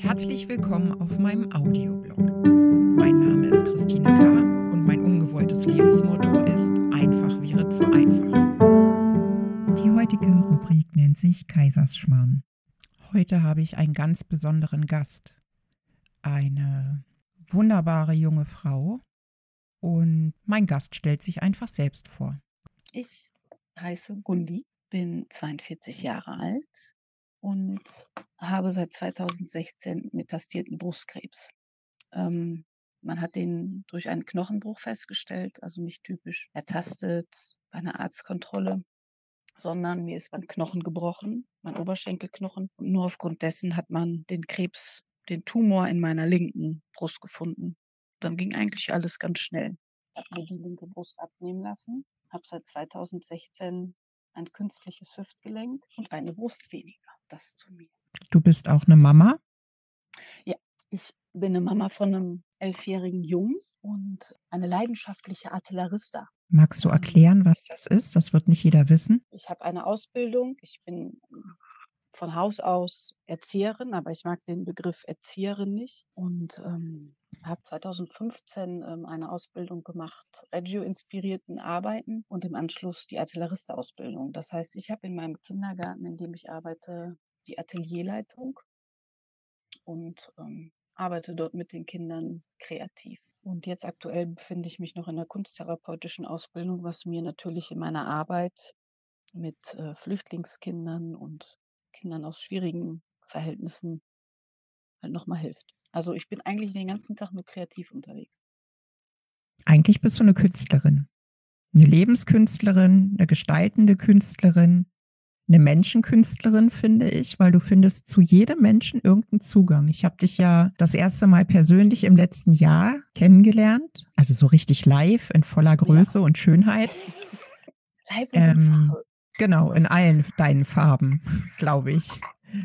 Herzlich willkommen auf meinem Audioblog. Mein Name ist Christine K. und mein ungewolltes Lebensmotto ist einfach wäre zu einfach. Die heutige Rubrik nennt sich Kaisersschmarrn. Heute habe ich einen ganz besonderen Gast. Eine wunderbare junge Frau. Und mein Gast stellt sich einfach selbst vor. Ich heiße Gundi, bin 42 Jahre alt und habe seit 2016 metastierten Brustkrebs. Ähm, man hat den durch einen Knochenbruch festgestellt, also nicht typisch ertastet bei einer Arztkontrolle, sondern mir ist mein Knochen gebrochen, mein Oberschenkelknochen. Und nur aufgrund dessen hat man den Krebs, den Tumor in meiner linken Brust gefunden. Dann ging eigentlich alles ganz schnell. Ich habe mir die linke Brust abnehmen lassen, habe seit 2016 ein künstliches Hüftgelenk und eine Brust weniger. Das zu mir. Du bist auch eine Mama? Ja, ich bin eine Mama von einem elfjährigen Jungen und eine leidenschaftliche Artillerista. Magst du erklären, was das ist? Das wird nicht jeder wissen. Ich habe eine Ausbildung. Ich bin von Haus aus Erzieherin, aber ich mag den Begriff Erzieherin nicht und ähm, habe 2015 ähm, eine Ausbildung gemacht, Reggio-inspirierten Arbeiten und im Anschluss die Artilleriste-Ausbildung. Das heißt, ich habe in meinem Kindergarten, in dem ich arbeite, die Atelierleitung und ähm, arbeite dort mit den Kindern kreativ. Und jetzt aktuell befinde ich mich noch in der kunsttherapeutischen Ausbildung, was mir natürlich in meiner Arbeit mit äh, Flüchtlingskindern und Kindern aus schwierigen Verhältnissen halt nochmal hilft. Also ich bin eigentlich den ganzen Tag nur kreativ unterwegs. Eigentlich bist du eine Künstlerin. Eine Lebenskünstlerin, eine gestaltende Künstlerin, eine Menschenkünstlerin, finde ich, weil du findest zu jedem Menschen irgendeinen Zugang. Ich habe dich ja das erste Mal persönlich im letzten Jahr kennengelernt, also so richtig live in voller Größe ja. und Schönheit. Live in ähm, Genau, in allen deinen Farben, glaube ich.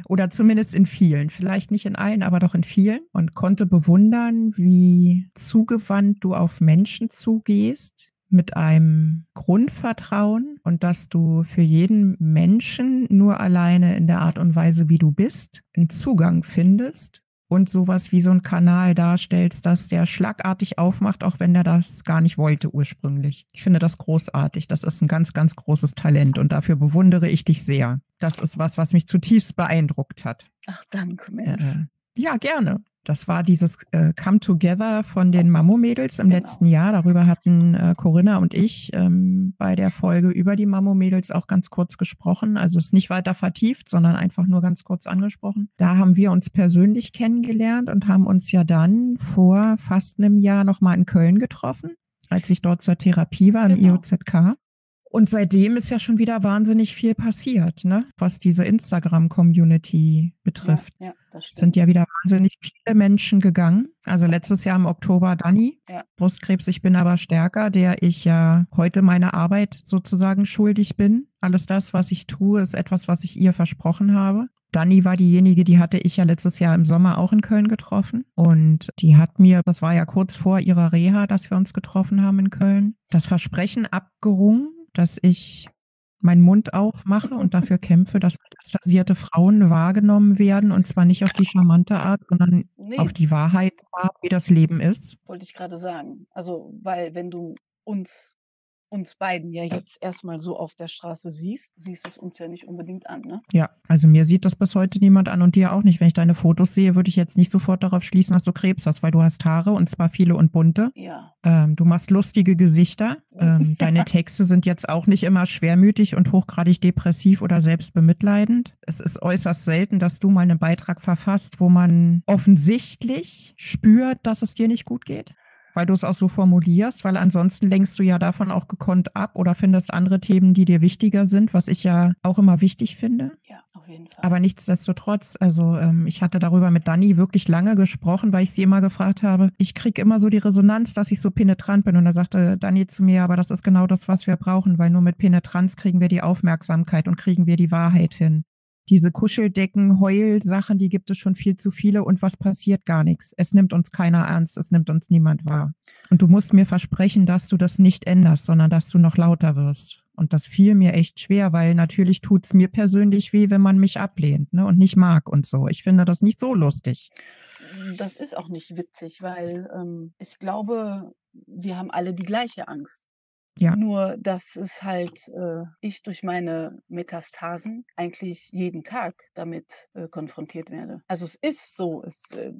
Oder zumindest in vielen. Vielleicht nicht in allen, aber doch in vielen. Und konnte bewundern, wie zugewandt du auf Menschen zugehst, mit einem Grundvertrauen und dass du für jeden Menschen nur alleine in der Art und Weise, wie du bist, einen Zugang findest und sowas wie so ein Kanal darstellst, dass der schlagartig aufmacht, auch wenn er das gar nicht wollte ursprünglich. Ich finde das großartig. Das ist ein ganz, ganz großes Talent und dafür bewundere ich dich sehr. Das ist was, was mich zutiefst beeindruckt hat. Ach, danke, Mensch. Äh, ja, gerne. Das war dieses äh, Come Together von den Mammo-Mädels im genau. letzten Jahr. Darüber hatten äh, Corinna und ich ähm, bei der Folge über die Mammo-Mädels auch ganz kurz gesprochen. Also es ist nicht weiter vertieft, sondern einfach nur ganz kurz angesprochen. Da haben wir uns persönlich kennengelernt und haben uns ja dann vor fast einem Jahr nochmal in Köln getroffen, als ich dort zur Therapie war im genau. IOZK. Und seitdem ist ja schon wieder wahnsinnig viel passiert, ne? was diese Instagram-Community betrifft. Ja, ja, das stimmt. Sind ja wieder wahnsinnig viele Menschen gegangen. Also letztes Jahr im Oktober Dani, ja. Brustkrebs, ich bin aber stärker, der ich ja heute meine Arbeit sozusagen schuldig bin. Alles das, was ich tue, ist etwas, was ich ihr versprochen habe. Dani war diejenige, die hatte ich ja letztes Jahr im Sommer auch in Köln getroffen. Und die hat mir, das war ja kurz vor ihrer Reha, dass wir uns getroffen haben in Köln, das Versprechen abgerungen, dass ich meinen Mund aufmache und dafür kämpfe, dass metastasierte Frauen wahrgenommen werden und zwar nicht auf die charmante Art, sondern nee. auf die Wahrheit, wie das Leben ist. Wollte ich gerade sagen. Also, weil wenn du uns uns beiden ja jetzt erstmal so auf der Straße siehst, siehst du es uns ja nicht unbedingt an, ne? Ja, also mir sieht das bis heute niemand an und dir auch nicht. Wenn ich deine Fotos sehe, würde ich jetzt nicht sofort darauf schließen, dass du Krebs hast, weil du hast Haare und zwar viele und bunte. Ja. Ähm, du machst lustige Gesichter. Ähm, deine Texte sind jetzt auch nicht immer schwermütig und hochgradig depressiv oder selbstbemitleidend. Es ist äußerst selten, dass du mal einen Beitrag verfasst, wo man offensichtlich spürt, dass es dir nicht gut geht weil du es auch so formulierst, weil ansonsten lenkst du ja davon auch gekonnt ab oder findest andere Themen, die dir wichtiger sind, was ich ja auch immer wichtig finde. Ja, auf jeden Fall. Aber nichtsdestotrotz, also ähm, ich hatte darüber mit Dani wirklich lange gesprochen, weil ich sie immer gefragt habe, ich kriege immer so die Resonanz, dass ich so penetrant bin. Und da sagte Dani zu mir, aber das ist genau das, was wir brauchen, weil nur mit Penetranz kriegen wir die Aufmerksamkeit und kriegen wir die Wahrheit hin diese Kuscheldecken, Heulsachen, die gibt es schon viel zu viele und was passiert gar nichts. Es nimmt uns keiner ernst, es nimmt uns niemand wahr. Und du musst mir versprechen, dass du das nicht änderst, sondern dass du noch lauter wirst. Und das fiel mir echt schwer, weil natürlich tut's mir persönlich weh, wenn man mich ablehnt ne, und nicht mag und so. Ich finde das nicht so lustig. Das ist auch nicht witzig, weil ähm, ich glaube, wir haben alle die gleiche Angst. Ja. Nur, dass es halt äh, ich durch meine Metastasen eigentlich jeden Tag damit äh, konfrontiert werde. Also es ist so, es, äh,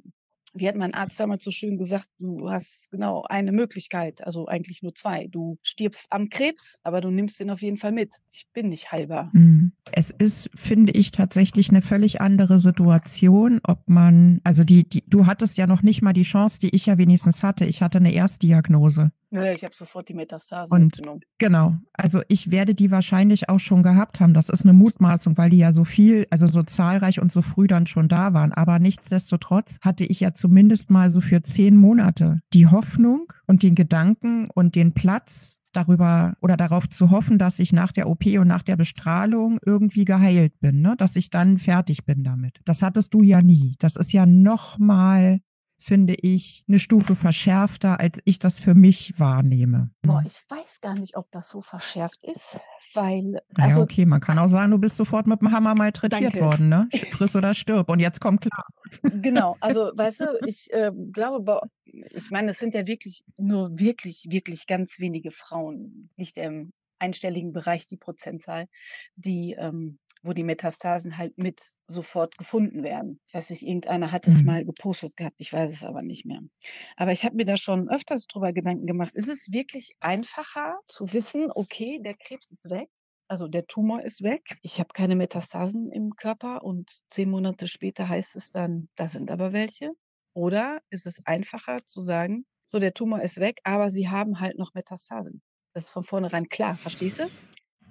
wie hat mein Arzt damals so schön gesagt, du hast genau eine Möglichkeit, also eigentlich nur zwei. Du stirbst am Krebs, aber du nimmst den auf jeden Fall mit. Ich bin nicht heilbar. Mhm. Es ist, finde ich, tatsächlich eine völlig andere Situation, ob man, also die, die, du hattest ja noch nicht mal die Chance, die ich ja wenigstens hatte. Ich hatte eine Erstdiagnose. Ja, ich habe sofort die Metastasen Und mitgenommen. genau, also ich werde die wahrscheinlich auch schon gehabt haben. Das ist eine Mutmaßung, weil die ja so viel, also so zahlreich und so früh dann schon da waren. Aber nichtsdestotrotz hatte ich ja zumindest mal so für zehn Monate die Hoffnung und den Gedanken und den Platz darüber oder darauf zu hoffen, dass ich nach der OP und nach der Bestrahlung irgendwie geheilt bin, ne? dass ich dann fertig bin damit. Das hattest du ja nie. Das ist ja nochmal finde ich, eine Stufe verschärfter, als ich das für mich wahrnehme. Boah, ich weiß gar nicht, ob das so verschärft ist, weil. Also, ja, okay, man kann auch sagen, du bist sofort mit dem Hammer malträtiert danke. worden, ne? Friss oder stirb. Und jetzt kommt klar. Genau, also weißt du, ich äh, glaube, ich meine, es sind ja wirklich nur wirklich, wirklich ganz wenige Frauen, nicht im einstelligen Bereich die Prozentzahl, die ähm, wo die Metastasen halt mit sofort gefunden werden. Ich weiß nicht, irgendeiner hat es mhm. mal gepostet gehabt, ich weiß es aber nicht mehr. Aber ich habe mir da schon öfters drüber Gedanken gemacht. Ist es wirklich einfacher zu wissen, okay, der Krebs ist weg? Also der Tumor ist weg. Ich habe keine Metastasen im Körper und zehn Monate später heißt es dann, da sind aber welche. Oder ist es einfacher zu sagen, so der Tumor ist weg, aber sie haben halt noch Metastasen. Das ist von vornherein klar, verstehst du?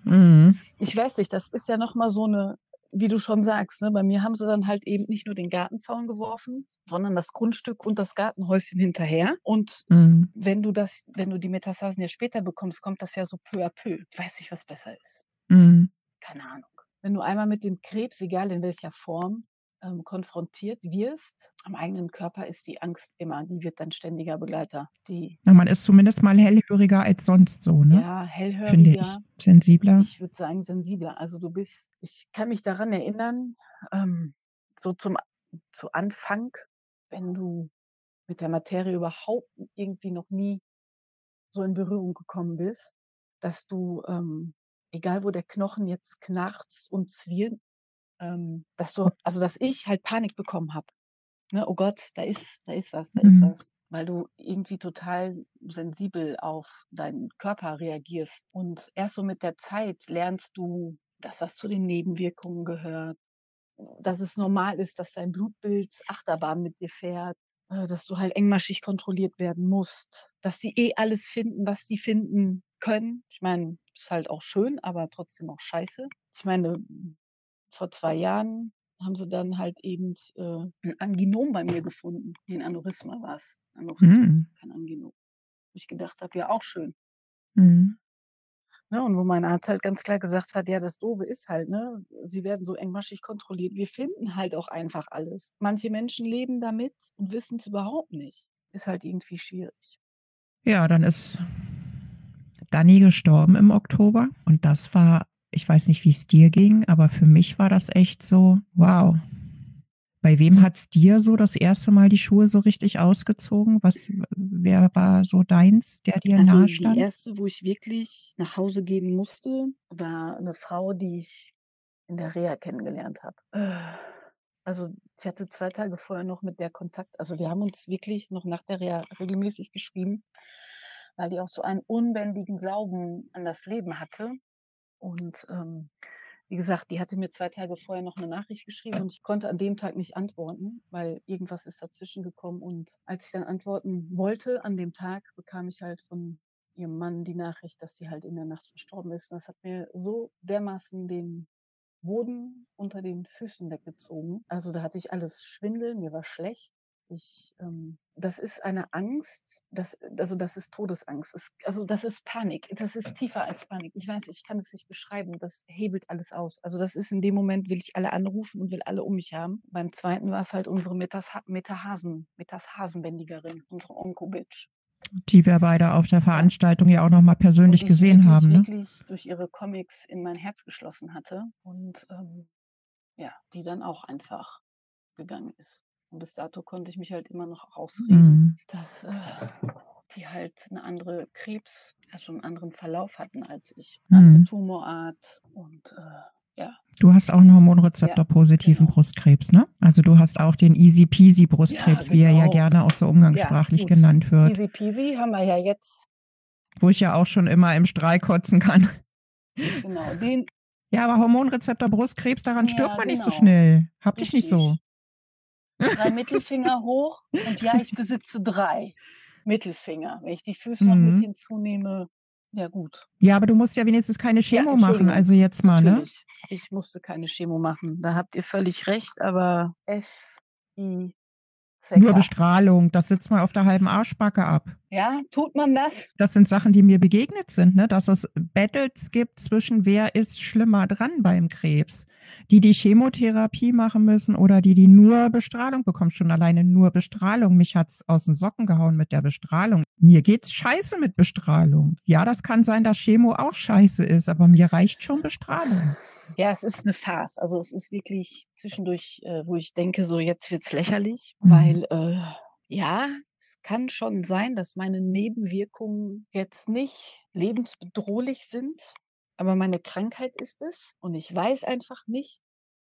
Mhm. Ich weiß nicht, das ist ja nochmal so eine, wie du schon sagst, ne, bei mir haben sie dann halt eben nicht nur den Gartenzaun geworfen, sondern das Grundstück und das Gartenhäuschen hinterher. Und mhm. wenn du das, wenn du die Metastasen ja später bekommst, kommt das ja so peu à peu. Ich weiß nicht, was besser ist. Mhm. Keine Ahnung. Wenn du einmal mit dem Krebs, egal in welcher Form, ähm, konfrontiert wirst, am eigenen Körper ist die Angst immer, die wird dann ständiger Begleiter. Die, Na, man ist zumindest mal hellhöriger als sonst so, ne? Ja, hellhöriger. Finde ich. Sensibler. Ich würde sagen sensibler. Also du bist, ich kann mich daran erinnern, ähm, so zum zu Anfang, wenn du mit der Materie überhaupt irgendwie noch nie so in Berührung gekommen bist, dass du, ähm, egal wo der Knochen jetzt knarzt und zwirnt, ähm, dass du, also dass ich halt Panik bekommen habe. Ne, oh Gott, da ist, da ist was, da ist mhm. was. Weil du irgendwie total sensibel auf deinen Körper reagierst. Und erst so mit der Zeit lernst du, dass das zu den Nebenwirkungen gehört, dass es normal ist, dass dein Blutbild Achterbahn mit dir fährt, äh, dass du halt engmaschig kontrolliert werden musst, dass sie eh alles finden, was sie finden können. Ich meine, ist halt auch schön, aber trotzdem auch scheiße. Ich meine, vor zwei Jahren haben sie dann halt eben äh, ein Anginom bei mir gefunden. Ein Aneurysma war es. Aneurysma, mhm. kein Anginom. Wo ich gedacht habe, ja, auch schön. Mhm. Ne, und wo mein Arzt halt ganz klar gesagt hat, ja, das Doofe ist halt, ne, sie werden so engmaschig kontrolliert. Wir finden halt auch einfach alles. Manche Menschen leben damit und wissen es überhaupt nicht. Ist halt irgendwie schwierig. Ja, dann ist Dani gestorben im Oktober und das war ich weiß nicht, wie es dir ging, aber für mich war das echt so, wow. Bei wem hat es dir so das erste Mal die Schuhe so richtig ausgezogen? Was, wer war so deins, der dir also nahe stand? Die erste, wo ich wirklich nach Hause gehen musste, war eine Frau, die ich in der Reha kennengelernt habe. Also ich hatte zwei Tage vorher noch mit der Kontakt. Also wir haben uns wirklich noch nach der Reha regelmäßig geschrieben, weil die auch so einen unbändigen Glauben an das Leben hatte und ähm, wie gesagt, die hatte mir zwei Tage vorher noch eine Nachricht geschrieben und ich konnte an dem Tag nicht antworten, weil irgendwas ist dazwischen gekommen. Und als ich dann antworten wollte an dem Tag, bekam ich halt von ihrem Mann die Nachricht, dass sie halt in der Nacht verstorben ist. Und das hat mir so dermaßen den Boden unter den Füßen weggezogen. Also da hatte ich alles Schwindel, mir war schlecht. Ich, ähm, das ist eine Angst, das, also das ist Todesangst. Es, also das ist Panik. Das ist tiefer als Panik. Ich weiß, ich kann es nicht beschreiben. Das hebelt alles aus. Also das ist in dem Moment, will ich alle anrufen und will alle um mich haben. Beim zweiten war es halt unsere Metas Metahasen, Metashasenbändigerin, unsere Onkobitch. Die wir beide auf der Veranstaltung ja auch noch mal persönlich gesehen haben. Ne? wirklich durch ihre Comics in mein Herz geschlossen hatte und ähm, ja, die dann auch einfach gegangen ist. Und bis dato konnte ich mich halt immer noch ausreden, mhm. dass äh, die halt eine andere Krebs, also einen anderen Verlauf hatten als ich. Andere mhm. Tumorart und äh, ja. Du hast auch einen Hormonrezeptor-positiven ja, genau. Brustkrebs, ne? Also du hast auch den Easy Peasy Brustkrebs, ja, genau. wie er ja genau. gerne auch so umgangssprachlich ja, genannt wird. Easy Peasy haben wir ja jetzt. Wo ich ja auch schon immer im Strahl kotzen kann. Genau, den. Ja, aber Hormonrezeptor Brustkrebs, daran stirbt man genau. nicht so genau. schnell. Hab dich nicht so. Drei Mittelfinger hoch und ja, ich besitze drei Mittelfinger. Wenn ich die Füße mhm. noch mit mhm. hinzunehme, ja gut. Ja, aber du musst ja wenigstens keine Chemo ja, machen, also jetzt mal, ne? Natürlich. ne? Ich musste keine Chemo machen. Da habt ihr völlig recht, aber F, I, nur Bestrahlung, das sitzt mal auf der halben Arschbacke ab. Ja, tut man das? Das sind Sachen, die mir begegnet sind, ne? dass es Battles gibt zwischen wer ist schlimmer dran beim Krebs. Die, die Chemotherapie machen müssen oder die, die nur Bestrahlung bekommen. Schon alleine nur Bestrahlung. Mich hat's aus den Socken gehauen mit der Bestrahlung. Mir geht's scheiße mit Bestrahlung. Ja, das kann sein, dass Chemo auch scheiße ist, aber mir reicht schon Bestrahlung. Ja, es ist eine Farce. Also es ist wirklich zwischendurch, äh, wo ich denke, so jetzt wird's lächerlich, mhm. weil äh, ja, es kann schon sein, dass meine Nebenwirkungen jetzt nicht lebensbedrohlich sind, aber meine Krankheit ist es und ich weiß einfach nicht,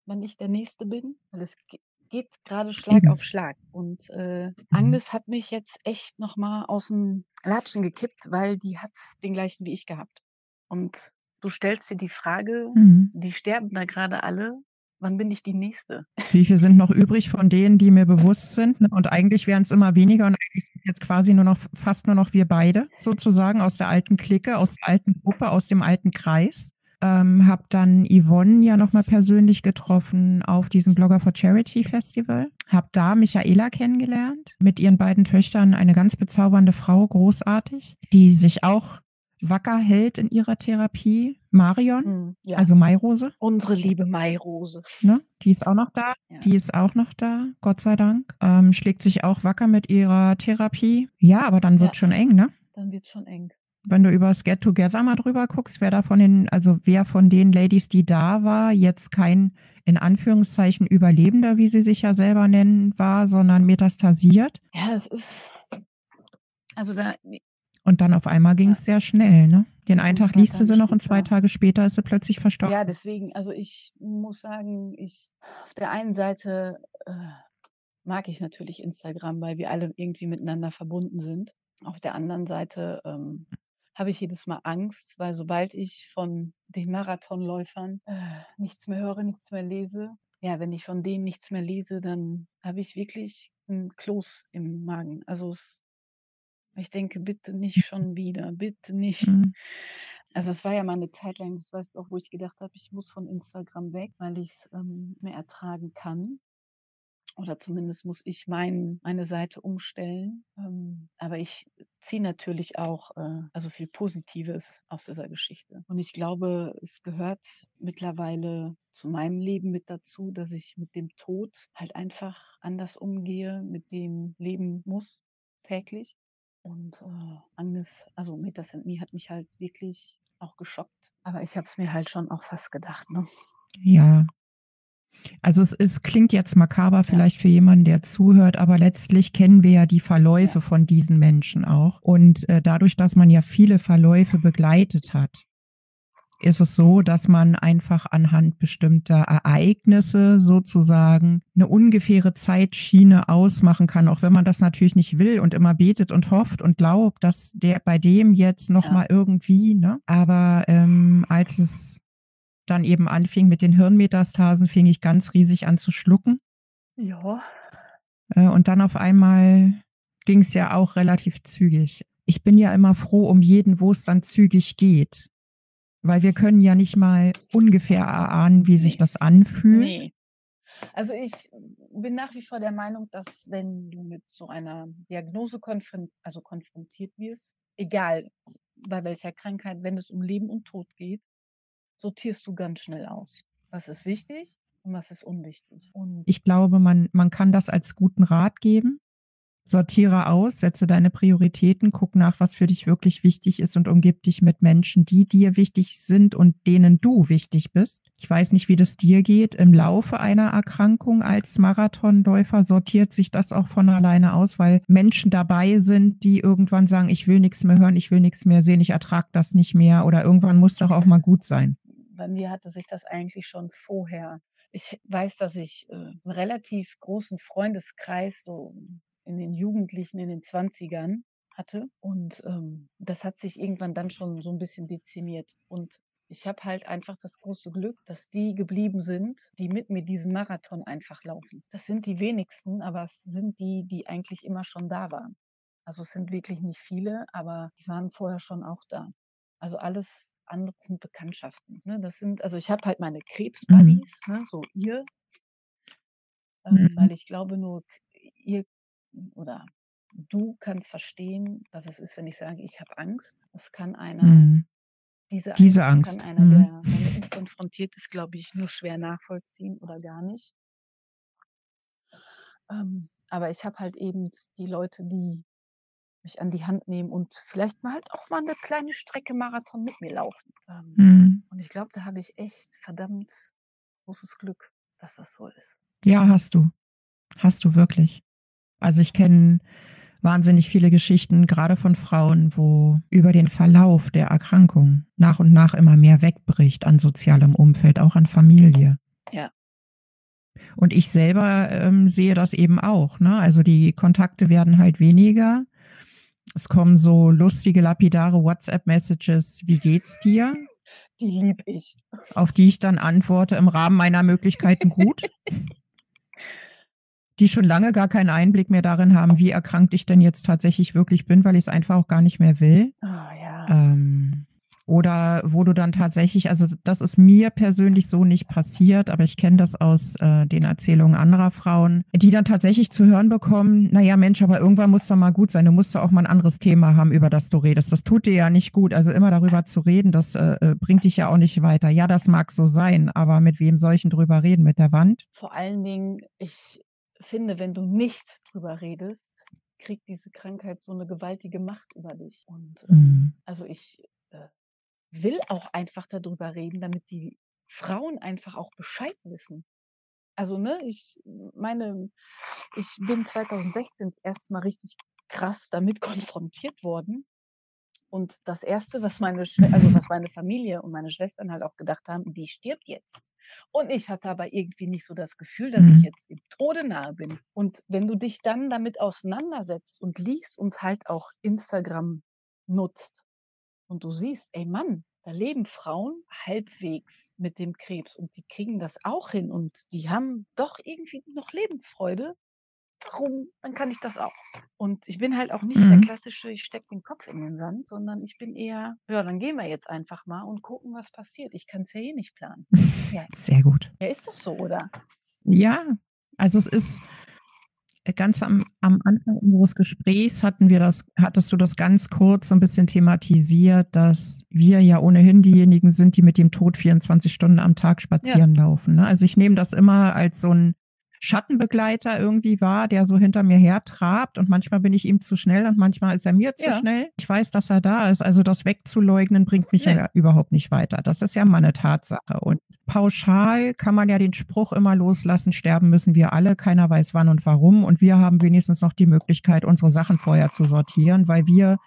wann ich der Nächste bin, weil es geht gerade Schlag auf Schlag. Und äh, mhm. Agnes hat mich jetzt echt nochmal aus dem Latschen gekippt, weil die hat den gleichen wie ich gehabt. Und Du stellst dir die Frage, mhm. die sterben da gerade alle, wann bin ich die Nächste? Wie viele sind noch übrig von denen, die mir bewusst sind? Ne? Und eigentlich wären es immer weniger und eigentlich sind jetzt quasi nur noch, fast nur noch wir beide sozusagen aus der alten Clique, aus der alten Gruppe, aus dem alten Kreis. Ähm, habe dann Yvonne ja nochmal persönlich getroffen auf diesem Blogger for Charity Festival. Habe da Michaela kennengelernt, mit ihren beiden Töchtern, eine ganz bezaubernde Frau, großartig, die sich auch wacker hält in ihrer Therapie. Marion, hm, ja. also Mairose. Unsere liebe Mairose. Ne? Die ist auch noch da. Ja. Die ist auch noch da, Gott sei Dank. Ähm, schlägt sich auch wacker mit ihrer Therapie. Ja, aber dann wird ja. schon eng, ne? Dann wird schon eng. Wenn du über das Get Together mal drüber guckst, wer da von den, also wer von den Ladies, die da war, jetzt kein in Anführungszeichen Überlebender, wie sie sich ja selber nennen, war, sondern metastasiert. Ja, es ist, also da, und dann auf einmal ging es sehr schnell, ne? Den einen Tag liest sie noch und zwei Tage später ist sie plötzlich verstorben. Ja, deswegen, also ich muss sagen, ich auf der einen Seite äh, mag ich natürlich Instagram, weil wir alle irgendwie miteinander verbunden sind. Auf der anderen Seite ähm, habe ich jedes Mal Angst, weil sobald ich von den Marathonläufern äh, nichts mehr höre, nichts mehr lese, ja, wenn ich von denen nichts mehr lese, dann habe ich wirklich ein Kloß im Magen. Also es ich denke, bitte nicht schon wieder, bitte nicht. Mhm. Also es war ja mal eine Zeit lang, das weißt du auch, wo ich gedacht habe, ich muss von Instagram weg, weil ich es ähm, mehr ertragen kann. Oder zumindest muss ich mein, meine Seite umstellen. Ähm, aber ich ziehe natürlich auch äh, also viel Positives aus dieser Geschichte. Und ich glaube, es gehört mittlerweile zu meinem Leben mit dazu, dass ich mit dem Tod halt einfach anders umgehe, mit dem leben muss täglich. Und äh, Agnes, also Metas Me hat mich halt wirklich auch geschockt. Aber ich habe es mir halt schon auch fast gedacht. Ne? Ja. Also es, es klingt jetzt makaber vielleicht ja. für jemanden, der zuhört, aber letztlich kennen wir ja die Verläufe ja. von diesen Menschen auch. Und äh, dadurch, dass man ja viele Verläufe begleitet hat, ist es so, dass man einfach anhand bestimmter Ereignisse sozusagen eine ungefähre Zeitschiene ausmachen kann, auch wenn man das natürlich nicht will und immer betet und hofft und glaubt, dass der bei dem jetzt noch ja. mal irgendwie, ne? Aber ähm, als es dann eben anfing mit den Hirnmetastasen, fing ich ganz riesig an zu schlucken. Ja. Äh, und dann auf einmal ging es ja auch relativ zügig. Ich bin ja immer froh um jeden, wo es dann zügig geht. Weil wir können ja nicht mal ungefähr erahnen, wie sich das anfühlt. Nee. Also ich bin nach wie vor der Meinung, dass wenn du mit so einer Diagnose konfront also konfrontiert wirst, egal bei welcher Krankheit, wenn es um Leben und Tod geht, sortierst du ganz schnell aus. Was ist wichtig und was ist unwichtig. Und ich glaube, man, man kann das als guten Rat geben. Sortiere aus, setze deine Prioritäten, guck nach, was für dich wirklich wichtig ist und umgib dich mit Menschen, die dir wichtig sind und denen du wichtig bist. Ich weiß nicht, wie das dir geht. Im Laufe einer Erkrankung als Marathonläufer sortiert sich das auch von alleine aus, weil Menschen dabei sind, die irgendwann sagen, ich will nichts mehr hören, ich will nichts mehr sehen, ich ertrage das nicht mehr oder irgendwann muss doch auch mal gut sein. Bei mir hatte sich das eigentlich schon vorher ich weiß, dass ich äh, einen relativ großen Freundeskreis, so in den Jugendlichen, in den Zwanzigern hatte. Und ähm, das hat sich irgendwann dann schon so ein bisschen dezimiert. Und ich habe halt einfach das große Glück, dass die geblieben sind, die mit mir diesen Marathon einfach laufen. Das sind die wenigsten, aber es sind die, die eigentlich immer schon da waren. Also es sind wirklich nicht viele, aber die waren vorher schon auch da. Also alles andere sind Bekanntschaften. Ne? Das sind, also ich habe halt meine mhm. Krebsbuddies, mhm. ne? so ihr, ähm, mhm. weil ich glaube nur ihr oder du kannst verstehen, was es ist, wenn ich sage, ich habe Angst. Das kann einer, mhm. diese, diese Angst, kann einer, mhm. der damit konfrontiert ist, glaube ich, nur schwer nachvollziehen oder gar nicht. Ähm, aber ich habe halt eben die Leute, die mich an die Hand nehmen und vielleicht mal halt auch mal eine kleine Strecke Marathon mit mir laufen. Ähm, mhm. Und ich glaube, da habe ich echt verdammt großes Glück, dass das so ist. Ja, hast du. Hast du wirklich. Also ich kenne wahnsinnig viele Geschichten, gerade von Frauen, wo über den Verlauf der Erkrankung nach und nach immer mehr wegbricht an sozialem Umfeld, auch an Familie. Ja. Und ich selber ähm, sehe das eben auch. Ne? Also die Kontakte werden halt weniger. Es kommen so lustige, lapidare WhatsApp-Messages. Wie geht's dir? Die lieb ich. Auf die ich dann antworte im Rahmen meiner Möglichkeiten gut. die schon lange gar keinen Einblick mehr darin haben, wie erkrankt ich denn jetzt tatsächlich wirklich bin, weil ich es einfach auch gar nicht mehr will. Oh, ja. ähm, oder wo du dann tatsächlich, also das ist mir persönlich so nicht passiert, aber ich kenne das aus äh, den Erzählungen anderer Frauen, die dann tatsächlich zu hören bekommen, naja Mensch, aber irgendwann muss doch mal gut sein, du musst doch auch mal ein anderes Thema haben, über das du redest. Das tut dir ja nicht gut. Also immer darüber zu reden, das äh, äh bringt dich ja auch nicht weiter. Ja, das mag so sein, aber mit wem soll ich denn drüber reden? Mit der Wand? Vor allen Dingen, ich finde, wenn du nicht drüber redest, kriegt diese Krankheit so eine gewaltige Macht über dich. Und ähm, mhm. also ich äh, will auch einfach darüber reden, damit die Frauen einfach auch Bescheid wissen. Also, ne, ich meine, ich bin 2016 erstmal richtig krass damit konfrontiert worden. Und das erste, was meine, Schw also was meine Familie und meine Schwestern halt auch gedacht haben, die stirbt jetzt. Und ich hatte aber irgendwie nicht so das Gefühl, dass ich mhm. jetzt dem Tode nahe bin. Und wenn du dich dann damit auseinandersetzt und liest und halt auch Instagram nutzt und du siehst, ey Mann, da leben Frauen halbwegs mit dem Krebs und die kriegen das auch hin und die haben doch irgendwie noch Lebensfreude. Warum? Dann kann ich das auch. Und ich bin halt auch nicht mhm. der klassische, ich stecke den Kopf in den Sand, sondern ich bin eher, ja, dann gehen wir jetzt einfach mal und gucken, was passiert. Ich kann es ja eh nicht planen. Ja. Sehr gut. Ja, ist doch so, oder? Ja, also es ist, ganz am, am Anfang unseres Gesprächs hatten wir das, hattest du das ganz kurz so ein bisschen thematisiert, dass wir ja ohnehin diejenigen sind, die mit dem Tod 24 Stunden am Tag spazieren ja. laufen. Ne? Also ich nehme das immer als so ein Schattenbegleiter irgendwie war, der so hinter mir her trabt und manchmal bin ich ihm zu schnell und manchmal ist er mir zu ja. schnell. Ich weiß, dass er da ist. Also das wegzuleugnen bringt mich nee. ja überhaupt nicht weiter. Das ist ja mal eine Tatsache. Und pauschal kann man ja den Spruch immer loslassen, sterben müssen wir alle, keiner weiß wann und warum. Und wir haben wenigstens noch die Möglichkeit, unsere Sachen vorher zu sortieren, weil wir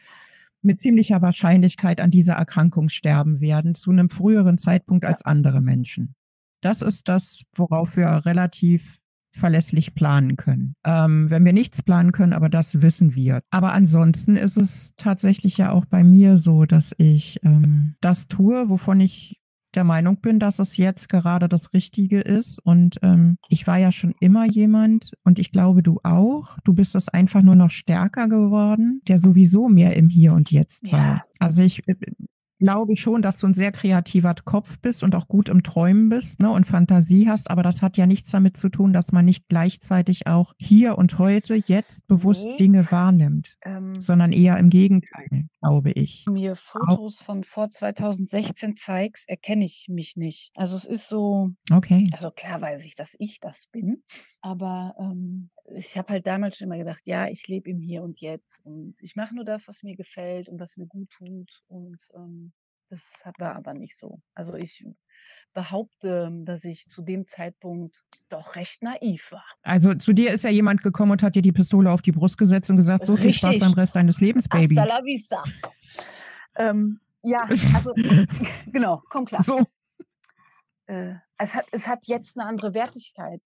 mit ziemlicher Wahrscheinlichkeit an dieser Erkrankung sterben werden, zu einem früheren Zeitpunkt als andere Menschen. Das ist das, worauf wir relativ verlässlich planen können. Ähm, wenn wir nichts planen können, aber das wissen wir. Aber ansonsten ist es tatsächlich ja auch bei mir so, dass ich ähm, das tue, wovon ich der Meinung bin, dass es jetzt gerade das Richtige ist. Und ähm, ich war ja schon immer jemand, und ich glaube du auch, du bist es einfach nur noch stärker geworden, der sowieso mehr im Hier und Jetzt war. Ja. Also ich äh, glaube schon, dass du ein sehr kreativer Kopf bist und auch gut im Träumen bist ne, und Fantasie hast, aber das hat ja nichts damit zu tun, dass man nicht gleichzeitig auch hier und heute jetzt bewusst nee. Dinge wahrnimmt, ähm, sondern eher im Gegenteil, glaube ich. Mir Fotos von vor 2016 zeigst, erkenne ich mich nicht. Also es ist so, okay. also klar weiß ich, dass ich das bin, aber ähm, ich habe halt damals schon immer gedacht, ja, ich lebe im Hier und Jetzt und ich mache nur das, was mir gefällt und was mir gut tut. Und ähm, das war aber nicht so. Also ich behaupte, dass ich zu dem Zeitpunkt doch recht naiv war. Also zu dir ist ja jemand gekommen und hat dir die Pistole auf die Brust gesetzt und gesagt, so Richtig. viel Spaß beim Rest deines Lebens, Baby. Hasta la vista. ähm, ja, also genau, komm klar. So. Äh, es, hat, es hat jetzt eine andere Wertigkeit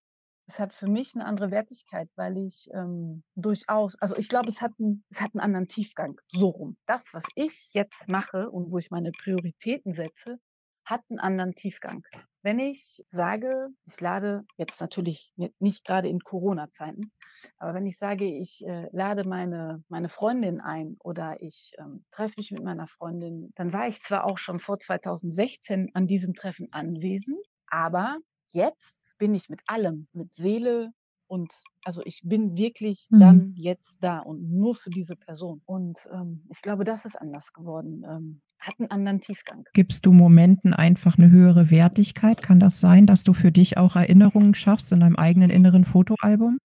es hat für mich eine andere Wertigkeit, weil ich ähm, durchaus, also ich glaube, es hat, ein, es hat einen anderen Tiefgang, so rum. Das, was ich jetzt mache und wo ich meine Prioritäten setze, hat einen anderen Tiefgang. Wenn ich sage, ich lade jetzt natürlich nicht gerade in Corona-Zeiten, aber wenn ich sage, ich äh, lade meine, meine Freundin ein oder ich ähm, treffe mich mit meiner Freundin, dann war ich zwar auch schon vor 2016 an diesem Treffen anwesend, aber jetzt bin ich mit allem, mit Seele und also ich bin wirklich mhm. dann jetzt da und nur für diese Person. Und ähm, ich glaube, das ist anders geworden. Ähm, hat einen anderen Tiefgang. Gibst du Momenten einfach eine höhere Wertigkeit? Kann das sein, dass du für dich auch Erinnerungen schaffst in deinem eigenen inneren Fotoalbum?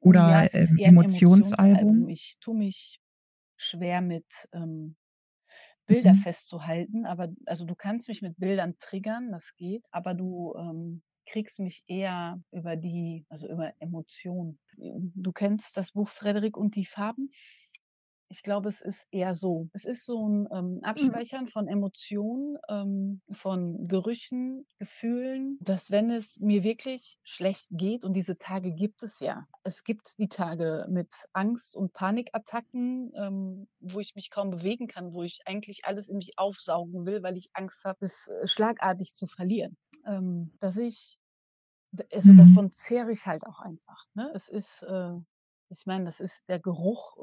Oder ja, äh, Emotionsalbum? Emotionsalbum? Ich tue mich schwer mit ähm, Bilder mhm. festzuhalten. Aber also du kannst mich mit Bildern triggern, das geht, aber du ähm, kriegst mich eher über die, also über Emotionen. Du kennst das Buch Frederik und die Farben? Ich glaube, es ist eher so. Es ist so ein ähm, mhm. Abspeichern von Emotionen, ähm, von Gerüchen, Gefühlen, dass wenn es mir wirklich schlecht geht, und diese Tage gibt es ja. Es gibt die Tage mit Angst und Panikattacken, ähm, wo ich mich kaum bewegen kann, wo ich eigentlich alles in mich aufsaugen will, weil ich Angst habe, es äh, schlagartig zu verlieren. Ähm, dass ich also mhm. davon zehre ich halt auch einfach. Ne? Es ist, äh, ich meine, das ist der Geruch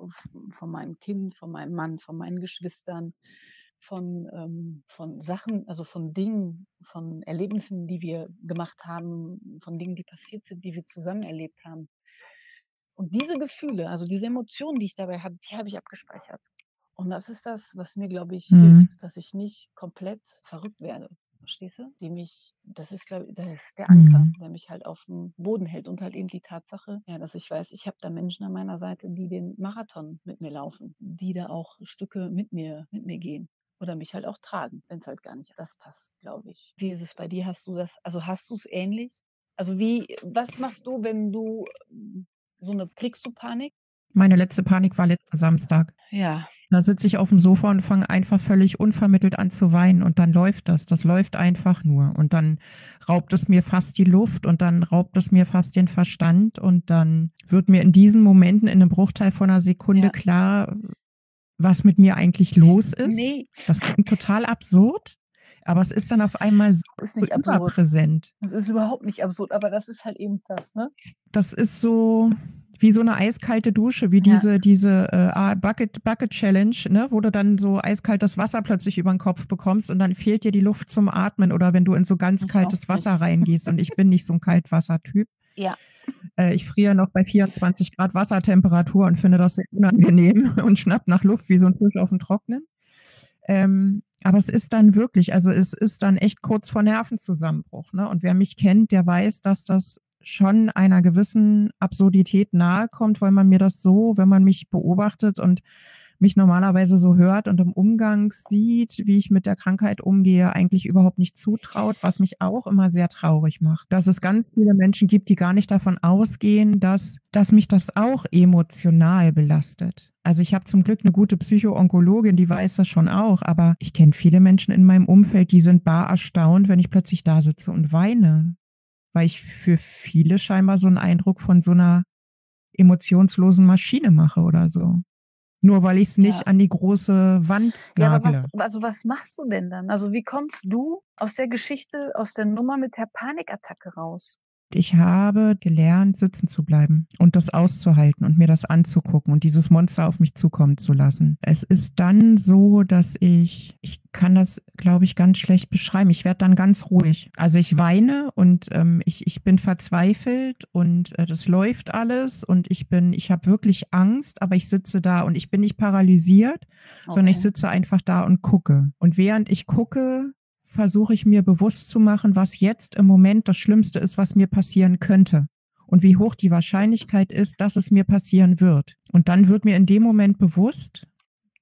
von meinem Kind, von meinem Mann, von meinen Geschwistern, von, ähm, von Sachen, also von Dingen, von Erlebnissen, die wir gemacht haben, von Dingen, die passiert sind, die wir zusammen erlebt haben. Und diese Gefühle, also diese Emotionen, die ich dabei habe, die habe ich abgespeichert. Und das ist das, was mir, glaube ich, mhm. hilft, dass ich nicht komplett verrückt werde verstehst du? Die mich, das ist, glaube ich, das ist der Anker, mhm. der mich halt auf dem Boden hält und halt eben die Tatsache, ja, dass ich weiß, ich habe da Menschen an meiner Seite, die den Marathon mit mir laufen, die da auch Stücke mit mir, mit mir gehen oder mich halt auch tragen, wenn es halt gar nicht das passt, glaube ich. Wie ist es bei dir? Hast du das, also hast du es ähnlich? Also wie, was machst du, wenn du so eine, kriegst du Panik? Meine letzte Panik war letzten Samstag. Ja. Da sitze ich auf dem Sofa und fange einfach völlig unvermittelt an zu weinen und dann läuft das. Das läuft einfach nur. Und dann raubt es mir fast die Luft und dann raubt es mir fast den Verstand und dann wird mir in diesen Momenten in einem Bruchteil von einer Sekunde ja. klar, was mit mir eigentlich los ist. Nee. Das klingt total absurd. Aber es ist dann auf einmal so ist nicht überpräsent. Es ist überhaupt nicht absurd, aber das ist halt eben das, ne? Das ist so, wie so eine eiskalte Dusche, wie diese, ja. diese äh, Bucket, Bucket Challenge, ne, wo du dann so eiskaltes Wasser plötzlich über den Kopf bekommst und dann fehlt dir die Luft zum Atmen oder wenn du in so ganz ich kaltes Wasser reingehst und ich bin nicht so ein Kaltwassertyp. Ja. Äh, ich friere noch bei 24 Grad Wassertemperatur und finde das sehr unangenehm und schnapp nach Luft wie so ein Fisch auf dem Trocknen. Ähm, aber es ist dann wirklich, also es ist dann echt kurz vor Nervenzusammenbruch. Ne? Und wer mich kennt, der weiß, dass das schon einer gewissen Absurdität nahe kommt, weil man mir das so, wenn man mich beobachtet und mich normalerweise so hört und im Umgang sieht, wie ich mit der Krankheit umgehe, eigentlich überhaupt nicht zutraut, was mich auch immer sehr traurig macht. Dass es ganz viele Menschen gibt, die gar nicht davon ausgehen, dass, dass mich das auch emotional belastet. Also ich habe zum Glück eine gute Psychoonkologin, die weiß das schon auch, aber ich kenne viele Menschen in meinem Umfeld, die sind bar erstaunt, wenn ich plötzlich da sitze und weine weil ich für viele scheinbar so einen Eindruck von so einer emotionslosen Maschine mache oder so. Nur weil ich es nicht ja. an die große Wand nagle. Ja, aber was, also was machst du denn dann? Also wie kommst du aus der Geschichte, aus der Nummer mit der Panikattacke raus? Ich habe gelernt, sitzen zu bleiben und das auszuhalten und mir das anzugucken und dieses Monster auf mich zukommen zu lassen. Es ist dann so, dass ich, ich kann das, glaube ich, ganz schlecht beschreiben. Ich werde dann ganz ruhig. Also ich weine und ähm, ich, ich bin verzweifelt und äh, das läuft alles und ich bin, ich habe wirklich Angst, aber ich sitze da und ich bin nicht paralysiert, okay. sondern ich sitze einfach da und gucke. Und während ich gucke, versuche ich mir bewusst zu machen, was jetzt im Moment das Schlimmste ist, was mir passieren könnte. und wie hoch die Wahrscheinlichkeit ist, dass es mir passieren wird. Und dann wird mir in dem Moment bewusst,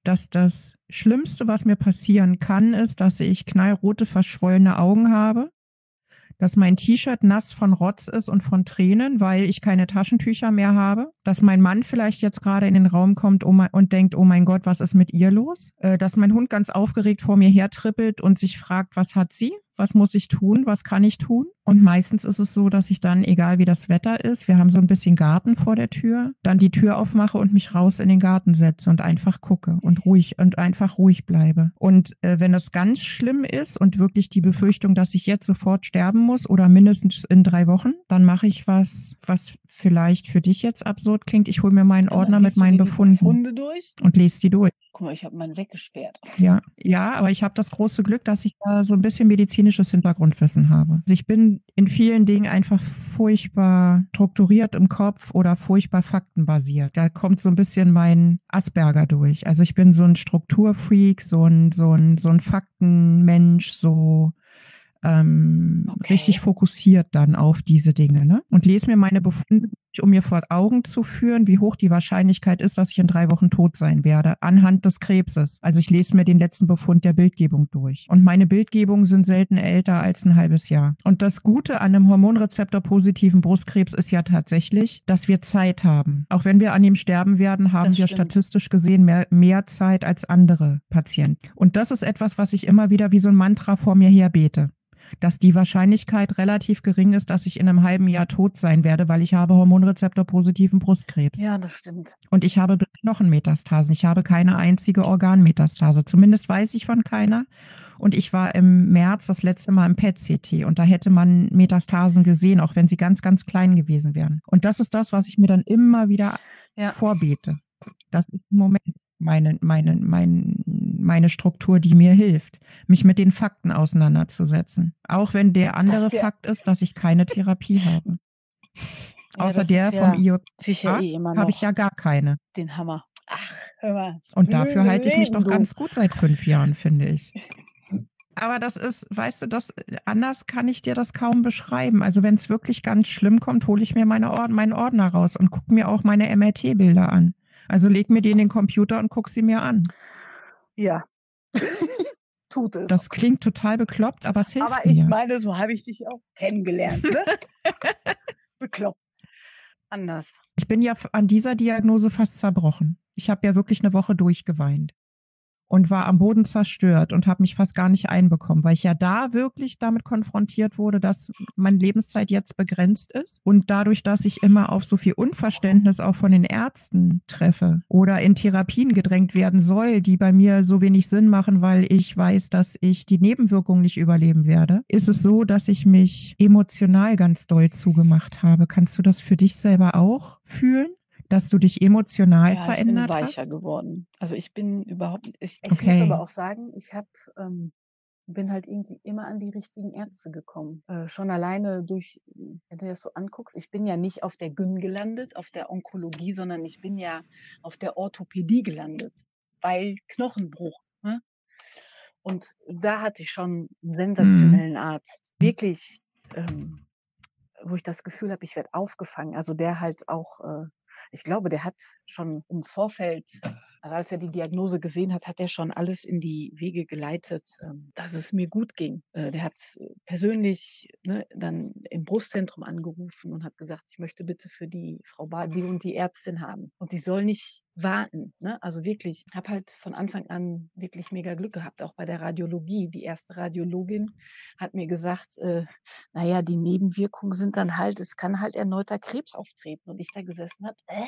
dass das Schlimmste, was mir passieren kann, ist, dass ich knallrote, verschwollene Augen habe, dass mein T-Shirt nass von Rotz ist und von Tränen, weil ich keine Taschentücher mehr habe, dass mein Mann vielleicht jetzt gerade in den Raum kommt und denkt, oh mein Gott, was ist mit ihr los? Äh, dass mein Hund ganz aufgeregt vor mir hertrippelt und sich fragt, was hat sie? was muss ich tun, was kann ich tun. Und meistens ist es so, dass ich dann, egal wie das Wetter ist, wir haben so ein bisschen Garten vor der Tür, dann die Tür aufmache und mich raus in den Garten setze und einfach gucke und ruhig und einfach ruhig bleibe. Und äh, wenn es ganz schlimm ist und wirklich die Befürchtung, dass ich jetzt sofort sterben muss oder mindestens in drei Wochen, dann mache ich was, was vielleicht für dich jetzt absurd klingt. Ich hole mir meinen Ordner mit meinen Befunden Befunde durch. und lese die durch. Guck mal, ich habe meinen weggesperrt. Ja, ja, aber ich habe das große Glück, dass ich da so ein bisschen medizinisches Hintergrundwissen habe. Also ich bin in vielen Dingen einfach furchtbar strukturiert im Kopf oder furchtbar faktenbasiert. Da kommt so ein bisschen mein Asperger durch. Also ich bin so ein Strukturfreak, so ein, so ein, so ein Faktenmensch, so ähm, okay. richtig fokussiert dann auf diese Dinge. Ne? Und lese mir meine Befunde, um mir vor Augen zu führen, wie hoch die Wahrscheinlichkeit ist, dass ich in drei Wochen tot sein werde, anhand des Krebses. Also ich lese mir den letzten Befund der Bildgebung durch. Und meine Bildgebungen sind selten älter als ein halbes Jahr. Und das Gute an einem Hormonrezeptor-positiven Brustkrebs ist ja tatsächlich, dass wir Zeit haben. Auch wenn wir an ihm sterben werden, haben das wir stimmt. statistisch gesehen mehr, mehr Zeit als andere Patienten. Und das ist etwas, was ich immer wieder wie so ein Mantra vor mir her bete dass die Wahrscheinlichkeit relativ gering ist, dass ich in einem halben Jahr tot sein werde, weil ich habe Hormonrezeptor-positiven Brustkrebs. Ja, das stimmt. Und ich habe Knochenmetastasen. Ich habe keine einzige Organmetastase. Zumindest weiß ich von keiner. Und ich war im März das letzte Mal im PET-CT und da hätte man Metastasen gesehen, auch wenn sie ganz, ganz klein gewesen wären. Und das ist das, was ich mir dann immer wieder ja. vorbete. Das ist im Moment meine, meine, meine, meine Struktur, die mir hilft, mich mit den Fakten auseinanderzusetzen. Auch wenn der andere der, Fakt ist, dass ich keine Therapie habe. Ja, Außer der vom IOK ja eh habe ich ja gar keine. Den Hammer. Ach, hör mal. Und dafür halte ich mich doch ganz gut seit fünf Jahren, finde ich. Aber das ist, weißt du, das anders kann ich dir das kaum beschreiben. Also wenn es wirklich ganz schlimm kommt, hole ich mir meine Ord meinen Ordner raus und gucke mir auch meine MRT-Bilder an. Also leg mir die in den Computer und guck sie mir an. Ja. Tut es. Das klingt total bekloppt, aber es hilft Aber ich mir. meine, so habe ich dich auch kennengelernt. Ne? bekloppt. Anders. Ich bin ja an dieser Diagnose fast zerbrochen. Ich habe ja wirklich eine Woche durchgeweint und war am Boden zerstört und habe mich fast gar nicht einbekommen, weil ich ja da wirklich damit konfrontiert wurde, dass meine Lebenszeit jetzt begrenzt ist und dadurch, dass ich immer auf so viel Unverständnis auch von den Ärzten treffe oder in Therapien gedrängt werden soll, die bei mir so wenig Sinn machen, weil ich weiß, dass ich die Nebenwirkungen nicht überleben werde, ist es so, dass ich mich emotional ganz doll zugemacht habe. Kannst du das für dich selber auch fühlen? Dass du dich emotional ja, verändert ich bin weicher hast? geworden. Also ich bin überhaupt, ich, ich okay. muss aber auch sagen, ich habe ähm, bin halt irgendwie immer an die richtigen Ärzte gekommen. Äh, schon alleine durch, wenn du das so anguckst, ich bin ja nicht auf der Gyn gelandet, auf der Onkologie, sondern ich bin ja auf der Orthopädie gelandet, bei Knochenbruch. Ne? Und da hatte ich schon einen mhm. sensationellen mhm. Arzt. Wirklich, ähm, wo ich das Gefühl habe, ich werde aufgefangen. Also der halt auch äh, ich glaube, der hat schon im Vorfeld, also als er die Diagnose gesehen hat, hat er schon alles in die Wege geleitet, ähm, dass es mir gut ging. Äh, der hat persönlich ne, dann im Brustzentrum angerufen und hat gesagt, ich möchte bitte für die Frau Bar die und die Ärztin haben. Und die soll nicht warten. Ne? Also wirklich, habe halt von Anfang an wirklich mega Glück gehabt, auch bei der Radiologie. Die erste Radiologin hat mir gesagt, äh, naja, die Nebenwirkungen sind dann halt, es kann halt erneuter Krebs auftreten. Und ich da gesessen habe, äh,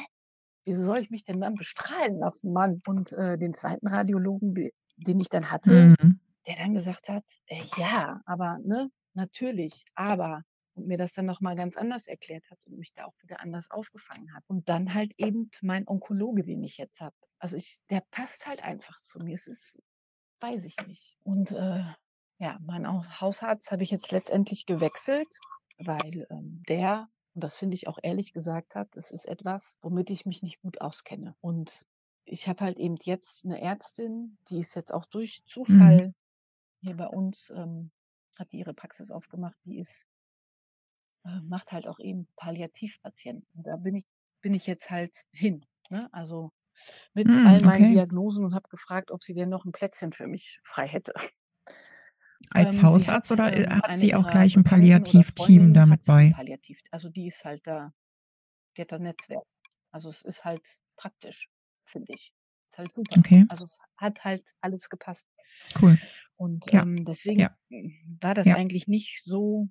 wieso soll ich mich denn dann bestrahlen lassen, Mann? Und äh, den zweiten Radiologen, den ich dann hatte, mhm. der dann gesagt hat, äh, ja, aber ne, natürlich, aber und mir das dann nochmal ganz anders erklärt hat und mich da auch wieder anders aufgefangen hat. Und dann halt eben mein Onkologe, den ich jetzt habe. Also ich, der passt halt einfach zu mir. Es ist, weiß ich nicht. Und äh, ja, mein Hausarzt habe ich jetzt letztendlich gewechselt, weil ähm, der, und das finde ich auch ehrlich gesagt hat, das ist etwas, womit ich mich nicht gut auskenne. Und ich habe halt eben jetzt eine Ärztin, die ist jetzt auch durch mhm. Zufall mhm. hier bei uns, ähm, hat die ihre Praxis aufgemacht, die ist äh, macht halt auch eben Palliativpatienten. Da bin ich, bin ich jetzt halt hin. Ne? Also mit Hm, all meinen okay. Diagnosen und habe gefragt, ob sie denn noch ein Plätzchen für mich frei hätte. Als Ähm, Hausarzt hat, oder äh, ähm, hat sie auch gleich ein Palliativteam damit bei? Palliativ. Also die ist halt da, die hat da Netzwerk. Also es ist halt praktisch, finde ich. Ist halt super. Okay, Also es hat halt alles gepasst. cool. Und Ja, ähm, deswegen ja, war das ja. eigentlich nicht so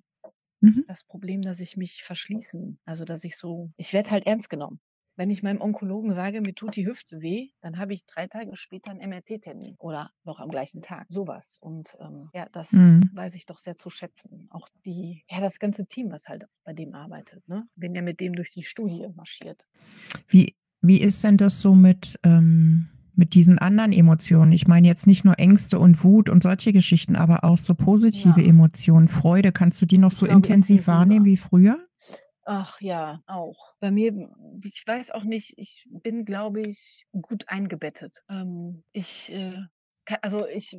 Mhm. das Problem, dass ich mich verschließen, also dass ich so, ich werde halt ernst genommen. Wenn ich meinem Onkologen sage, mir tut die Hüfte weh, dann habe ich drei Tage später einen MRT-Termin oder noch am gleichen Tag, sowas. Und ähm, ja, das Mhm. weiß ich doch sehr zu schätzen. Auch die, ja, das ganze Team, was halt bei dem arbeitet, ne? Bin ja mit dem durch die Studie marschiert. Wie, wie ist denn das so mit, ähm, mit diesen anderen Emotionen? Ich meine jetzt nicht nur Ängste und Wut und solche Geschichten, aber auch so positive Ja, Emotionen, Freude. Kannst du die noch ich so glaube intensiv wahrnehmen wie früher? Ach ja, auch. Bei mir, ich weiß auch nicht, ich bin, glaube ich, gut eingebettet. Ähm, ich, äh, also ich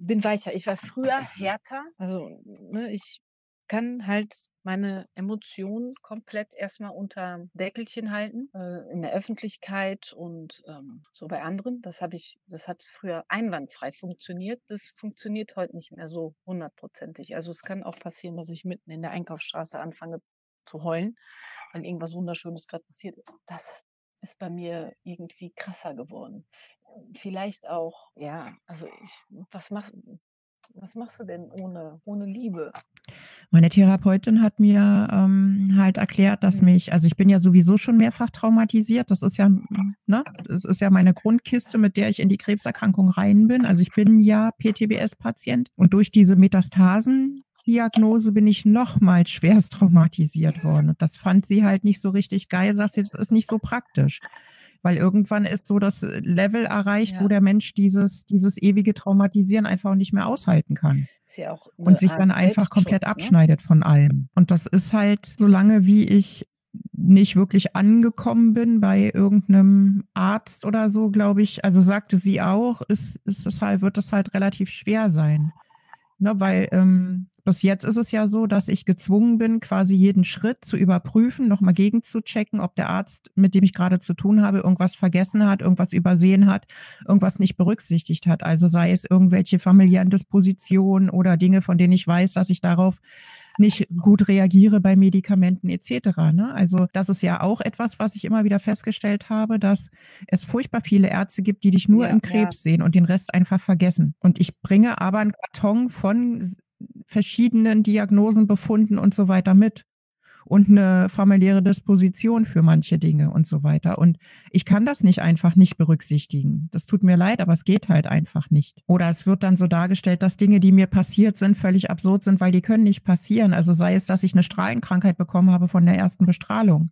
bin weicher. Ich war früher härter. Also ne, ich kann halt meine Emotionen komplett erstmal unter Deckelchen halten, äh, in der Öffentlichkeit und ähm, so bei anderen. Das habe ich, das hat früher einwandfrei funktioniert. Das funktioniert heute nicht mehr so hundertprozentig. Also es kann auch passieren, dass ich mitten in der Einkaufsstraße anfange zu heulen, weil irgendwas Wunderschönes gerade passiert ist. Das ist bei mir irgendwie krasser geworden. Vielleicht auch, ja, also ich, was machst, was machst du denn ohne, ohne Liebe? Meine Therapeutin hat mir ähm, halt erklärt, dass Hm. mich, also ich bin ja sowieso schon mehrfach traumatisiert. Das ist ja, ne, das ist ja meine Grundkiste, mit der ich in die Krebserkrankung rein bin. Also ich bin ja PTBS-Patient und durch diese Metastasen-Diagnose bin ich nochmal schwerst traumatisiert worden. Und das fand sie halt nicht so richtig geil. Sagt sie, das ist nicht so praktisch. Weil irgendwann ist so das Level erreicht, wo Ja, der Mensch dieses, dieses ewige Traumatisieren einfach nicht mehr aushalten kann ist ja auch und sich dann Art einfach komplett ne? abschneidet von allem. Und das ist halt, solange wie ich nicht wirklich angekommen bin bei irgendeinem Arzt oder so, glaube ich, also sagte sie auch, ist, ist es halt, wird es halt relativ schwer sein. Ne, weil ähm, bis jetzt ist es ja so, dass ich gezwungen bin, quasi jeden Schritt zu überprüfen, nochmal gegenzuchecken, ob der Arzt, mit dem ich gerade zu tun habe, irgendwas vergessen hat, irgendwas übersehen hat, irgendwas nicht berücksichtigt hat. Also sei es irgendwelche familiären Dispositionen oder Dinge, von denen ich weiß, dass ich darauf nicht gut reagiere bei Medikamenten etc. Ne? Also das ist ja auch etwas, was ich immer wieder festgestellt habe, dass es furchtbar viele Ärzte gibt, die dich nur Ja, im ja, Krebs sehen und den Rest einfach vergessen. Und ich bringe aber einen Karton von verschiedenen Diagnosen, Befunden und so weiter mit und eine familiäre Disposition für manche Dinge und so weiter. Und ich kann das nicht einfach nicht berücksichtigen. Das tut mir leid, aber es geht halt einfach nicht. Oder es wird dann so dargestellt, dass Dinge, die mir passiert sind, völlig absurd sind, weil die können nicht passieren. Also sei es, dass ich eine Strahlenkrankheit bekommen habe von der ersten Bestrahlung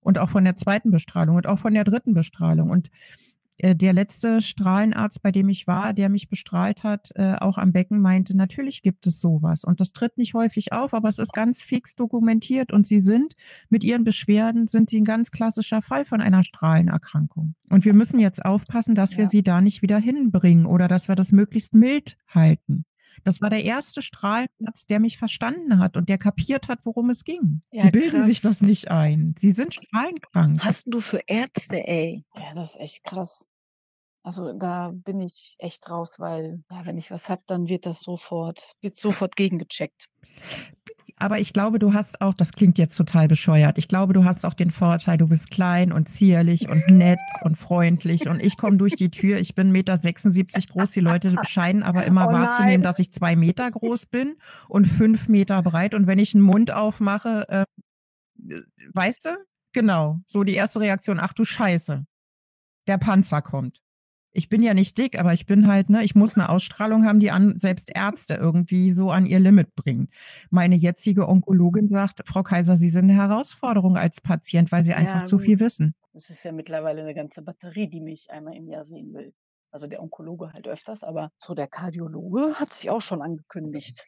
und auch von der zweiten Bestrahlung und auch von der dritten Bestrahlung. Und der letzte Strahlenarzt, bei dem ich war, der mich bestrahlt hat, äh, auch am Becken, meinte, natürlich gibt es sowas. Und das tritt nicht häufig auf, aber es ist ganz fix dokumentiert. Und sie sind mit ihren Beschwerden, sind sie ein ganz klassischer Fall von einer Strahlenerkrankung. Und wir müssen jetzt aufpassen, dass wir ja. sie da nicht wieder hinbringen oder dass wir das möglichst mild halten. Das war der erste Strahlenarzt, der mich verstanden hat und der kapiert hat, worum es ging. Ja, Sie bilden sich krass. das nicht ein. Sie sind strahlenkrank. Hast du für Ärzte, ey? Ja, das ist echt krass. Also da bin ich echt raus, weil ja, wenn ich was hab, dann wird das sofort, wird sofort gegengecheckt. Aber ich glaube, du hast auch, das klingt jetzt total bescheuert, ich glaube, du hast auch den Vorteil, du bist klein und zierlich und nett und freundlich und ich komme durch die Tür, ich bin 1,76 Meter groß, die Leute scheinen aber immer Oh wahrzunehmen, dass ich zwei Meter groß bin und fünf Meter breit und wenn ich einen Mund aufmache, äh, weißt du? Genau, so die erste Reaktion, ach du Scheiße, der Panzer kommt. Ich bin ja nicht dick, aber ich bin halt, ne, ich muss eine Ausstrahlung haben, die an selbst Ärzte irgendwie so an ihr Limit bringen. Meine jetzige Onkologin sagt, Frau Kaiser, Sie sind eine Herausforderung als Patient, weil Sie einfach Ja, zu viel wissen. Es ist ja mittlerweile eine ganze Batterie, die mich einmal im Jahr sehen will. Also der Onkologe halt öfters, aber so der Kardiologe hat sich auch schon angekündigt.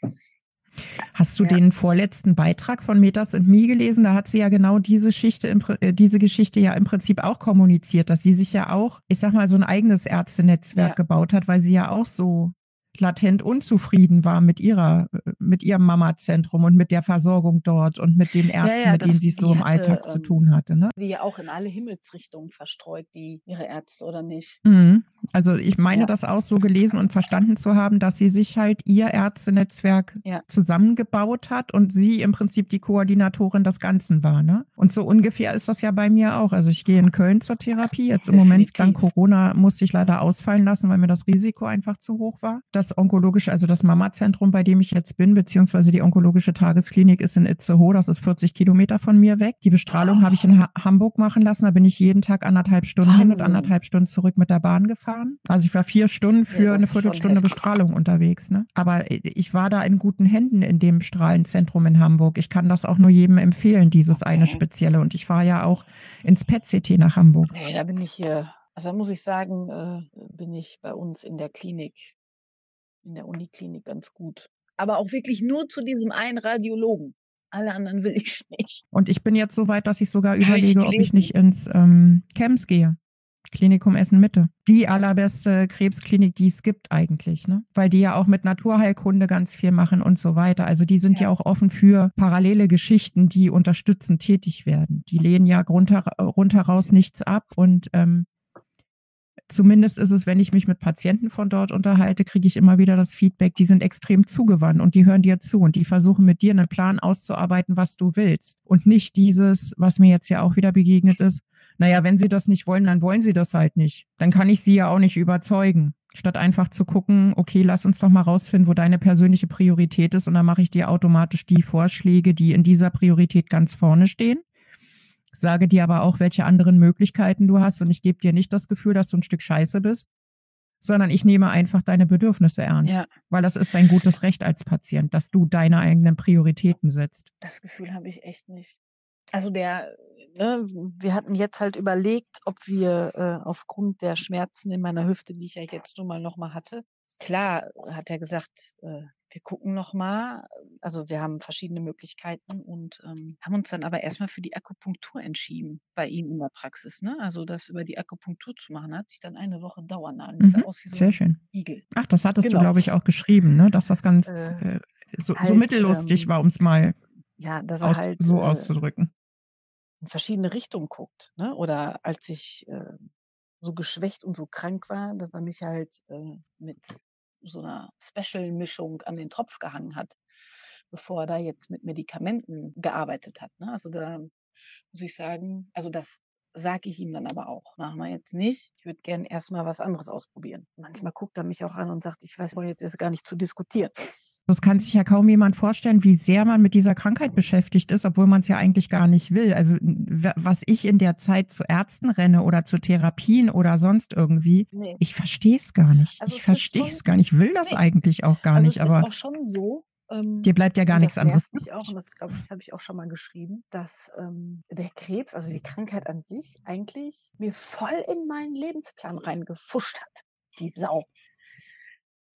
Hast du Ja. den vorletzten Beitrag von Metas and Me gelesen? Da hat sie ja genau diese Geschichte, äh, diese Geschichte ja im Prinzip auch kommuniziert, dass sie sich ja auch, ich sag mal, so ein eigenes Ärztenetzwerk Ja. gebaut hat, weil sie ja auch so latent unzufrieden war mit ihrer, äh, mit ihrem Mama-Zentrum und mit der Versorgung dort und mit den Ärzten, ja, ja, mit denen sie es so im hatte, Alltag ähm, zu tun hatte. Ne? Die ja auch in alle Himmelsrichtungen verstreut, die ihre Ärzte oder nicht. Mhm. Also ich meine ja. das auch so gelesen und verstanden zu haben, dass sie sich halt ihr Ärztenetzwerk zusammengebaut hat und sie im Prinzip die Koordinatorin des Ganzen war. Ne? Und so ungefähr ist das ja bei mir auch. Also ich gehe in Köln zur Therapie. Jetzt im Moment dank Corona musste ich leider ausfallen lassen, weil mir das Risiko einfach zu hoch war. Das onkologische, also das Mama-Zentrum, bei dem ich jetzt bin, beziehungsweise die onkologische Tagesklinik ist in Itzehoe. Das ist 40 Kilometer von mir weg. Die Bestrahlung oh. habe ich in ha Hamburg machen lassen. Da bin ich jeden Tag anderthalb Stunden Wahnsinn. hin und anderthalb Stunden zurück mit der Bahn gefahren. Also ich war vier Stunden für ja, eine Viertelstunde Bestrahlung unterwegs. Ne? Aber ich war da in guten Händen in dem Strahlenzentrum in Hamburg. Ich kann das auch nur jedem empfehlen, dieses okay. eine spezielle. Und ich fahre ja auch ins PET-CT nach Hamburg. Nee, da bin ich hier. Also da muss ich sagen, äh, bin ich bei uns in der Klinik, in der Uniklinik ganz gut. Aber auch wirklich nur zu diesem einen Radiologen. Alle anderen will ich nicht. Und ich bin jetzt so weit, dass ich sogar überlege, ich ob ich nicht ins ähm, Camps gehe. Klinikum Essen Mitte. Die allerbeste Krebsklinik, die es gibt eigentlich, ne? Weil die ja auch mit Naturheilkunde ganz viel machen und so weiter. Also die sind ja, ja auch offen für parallele Geschichten, die unterstützend tätig werden. Die lehnen ja runter, rundheraus nichts ab und ähm, zumindest ist es, wenn ich mich mit Patienten von dort unterhalte, kriege ich immer wieder das Feedback, die sind extrem zugewandt und die hören dir zu und die versuchen mit dir einen Plan auszuarbeiten, was du willst. Und nicht dieses, was mir jetzt ja auch wieder begegnet ist, naja, wenn sie das nicht wollen, dann wollen sie das halt nicht. Dann kann ich sie ja auch nicht überzeugen. Statt einfach zu gucken, okay, lass uns doch mal rausfinden, wo deine persönliche Priorität ist und dann mache ich dir automatisch die Vorschläge, die in dieser Priorität ganz vorne stehen. Sage dir aber auch, welche anderen Möglichkeiten du hast und ich gebe dir nicht das Gefühl, dass du ein Stück Scheiße bist, sondern ich nehme einfach deine Bedürfnisse ernst. Ja. Weil das ist dein gutes Recht als Patient, dass du deine eigenen Prioritäten setzt. Das Gefühl habe ich echt nicht. Also der ne, wir hatten jetzt halt überlegt, ob wir äh, aufgrund der Schmerzen in meiner Hüfte, die ich ja jetzt nun mal nochmal hatte, klar hat er gesagt, äh, wir gucken nochmal. Also wir haben verschiedene Möglichkeiten und ähm, haben uns dann aber erstmal für die Akupunktur entschieden bei ihm in der Praxis. Ne? Also das über die Akupunktur zu machen, hatte ich dann eine Woche Dauernadel. Mhm, sah aus wie so sehr schön. Igel. Ach, das hattest genau. du, glaube ich, auch geschrieben, ne? dass das ganz äh, äh so, halt, so, mittellustig ähm, war, um es mal ja, aus, halt, so äh, auszudrücken in verschiedene Richtungen guckt. Ne? Oder als ich äh, so geschwächt und so krank war, dass er mich halt äh, mit so einer Special-Mischung an den Tropf gehangen hat, bevor er da jetzt mit Medikamenten gearbeitet hat. Ne? Also da muss ich sagen, also das sage ich ihm dann aber auch. Machen wir jetzt nicht. Ich würde gerne erstmal was anderes ausprobieren. Manchmal guckt er mich auch an und sagt, ich weiß, jetzt ist gar nicht zu diskutieren. Das kann sich ja kaum jemand vorstellen, wie sehr man mit dieser Krankheit beschäftigt ist, obwohl man es ja eigentlich gar nicht will. Also was ich in der Zeit zu Ärzten renne oder zu Therapien oder sonst irgendwie, nee. ich verstehe es gar nicht. Also ich verstehe es gar nicht. Ich will das nee. eigentlich auch gar also nicht. Es aber ist auch schon so. Ähm, dir bleibt ja gar nichts anderes. Mich auch, und das glaube ich, das habe ich auch schon mal geschrieben, dass ähm, der Krebs, also die Krankheit an sich, eigentlich mir voll in meinen Lebensplan reingefuscht hat. Die Sau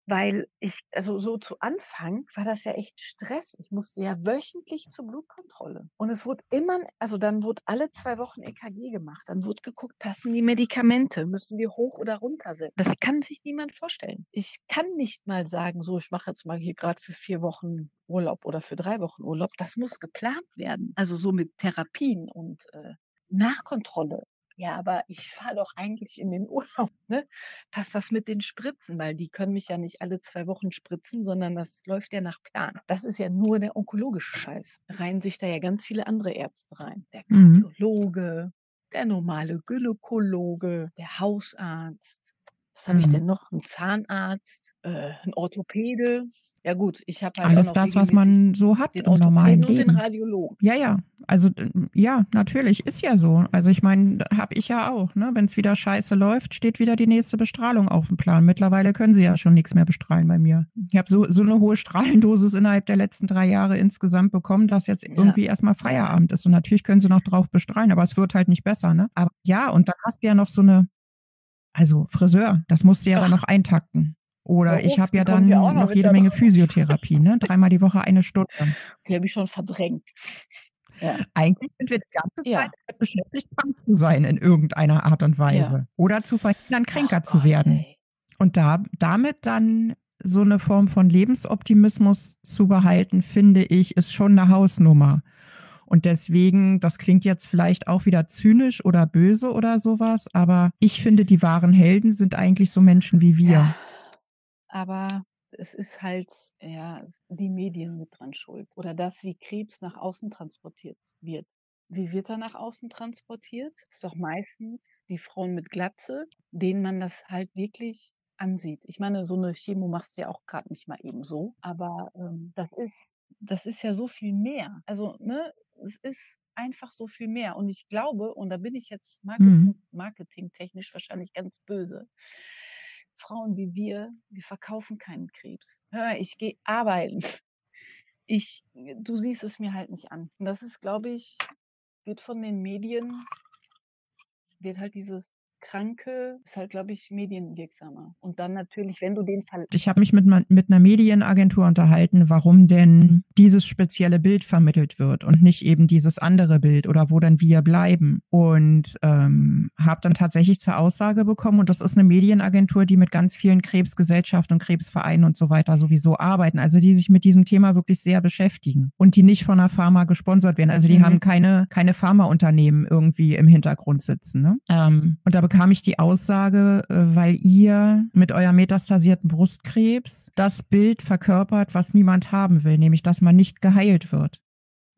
weil ich, also so zu Anfang war das ja echt Stress. Ich musste ja wöchentlich zur Blutkontrolle. Und es wurde immer, also dann wurde alle zwei Wochen EKG gemacht. Dann wurde geguckt, passen die Medikamente, müssen wir hoch oder runter setzen. Das kann sich niemand vorstellen. Ich kann nicht mal sagen, so, ich mache jetzt mal hier gerade für vier Wochen Urlaub oder für drei Wochen Urlaub. Das muss geplant werden. Also so mit Therapien und äh, Nachkontrolle ja, aber ich fahre doch eigentlich in den Urlaub, ne? Passt das mit den Spritzen? Weil die können mich ja nicht alle zwei Wochen spritzen, sondern das läuft ja nach Plan. Das ist ja nur der onkologische Scheiß. Reihen sich da ja ganz viele andere Ärzte rein. Der mhm. Kardiologe, mhm. der normale Gynäkologe, der Hausarzt, was habe ich denn mhm. noch? Ein Zahnarzt, äh, ein Orthopäde. Ja gut, ich habe halt alles das, was man so hat im normalen Leben. Und den Radiologen. Ja, ja. Also ja, natürlich ist ja so. Also ich meine, habe ich ja auch. Ne? Wenn es wieder scheiße läuft, steht wieder die nächste Bestrahlung auf dem Plan. Mittlerweile können sie ja schon nichts mehr bestrahlen bei mir. Ich habe so so eine hohe Strahlendosis innerhalb der letzten drei Jahre insgesamt bekommen, dass jetzt ja. irgendwie erstmal Feierabend ist. Und natürlich können sie noch drauf bestrahlen, aber es wird halt nicht besser. Ne? Aber ja, und dann hast du ja noch so eine also Friseur, das musst du ja dann noch eintakten. Oder ich habe ja dann noch, noch jede Menge Physiotherapie, ne? Dreimal die Woche eine Stunde. Die habe ich schon verdrängt. Ja. Eigentlich sind wir die ganze Zeit ja. beschäftigt, krank zu sein in irgendeiner Art und Weise. Ja. Oder zu verhindern, kränker Ach zu werden. Gott, und da, damit dann so eine Form von Lebensoptimismus zu behalten, finde ich, ist schon eine Hausnummer. Und deswegen, das klingt jetzt vielleicht auch wieder zynisch oder böse oder sowas, aber ich finde, die wahren Helden sind eigentlich so Menschen wie wir. Aber es ist halt, ja, die Medien mit dran schuld. Oder das, wie Krebs nach außen transportiert wird. Wie wird er nach außen transportiert? Das ist doch meistens die Frauen mit Glatze, denen man das halt wirklich ansieht. Ich meine, so eine Chemo machst du ja auch gerade nicht mal eben so, aber ähm, das ist das ist ja so viel mehr. Also, ne, es ist einfach so viel mehr. Und ich glaube, und da bin ich jetzt Marketing, mhm. marketingtechnisch wahrscheinlich ganz böse. Frauen wie wir, wir verkaufen keinen Krebs. Hör, ich gehe arbeiten. Ich, du siehst es mir halt nicht an. Und das ist, glaube ich, wird von den Medien, wird halt dieses Kranke ist halt, glaube ich, medienwirksamer. Und dann natürlich, wenn du den Fall. Ich habe mich mit, mit einer Medienagentur unterhalten, warum denn dieses spezielle Bild vermittelt wird und nicht eben dieses andere Bild oder wo dann wir bleiben. Und ähm, habe dann tatsächlich zur Aussage bekommen, und das ist eine Medienagentur, die mit ganz vielen Krebsgesellschaften und Krebsvereinen und so weiter sowieso arbeiten, also die sich mit diesem Thema wirklich sehr beschäftigen und die nicht von einer Pharma gesponsert werden. Also die mhm. haben keine, keine Pharmaunternehmen irgendwie im Hintergrund sitzen. Ne? Ähm, und da bekam ich die Aussage, äh, weil ihr mit eurem metastasierten Brustkrebs das Bild verkörpert, was niemand haben will, nämlich dass man nicht geheilt wird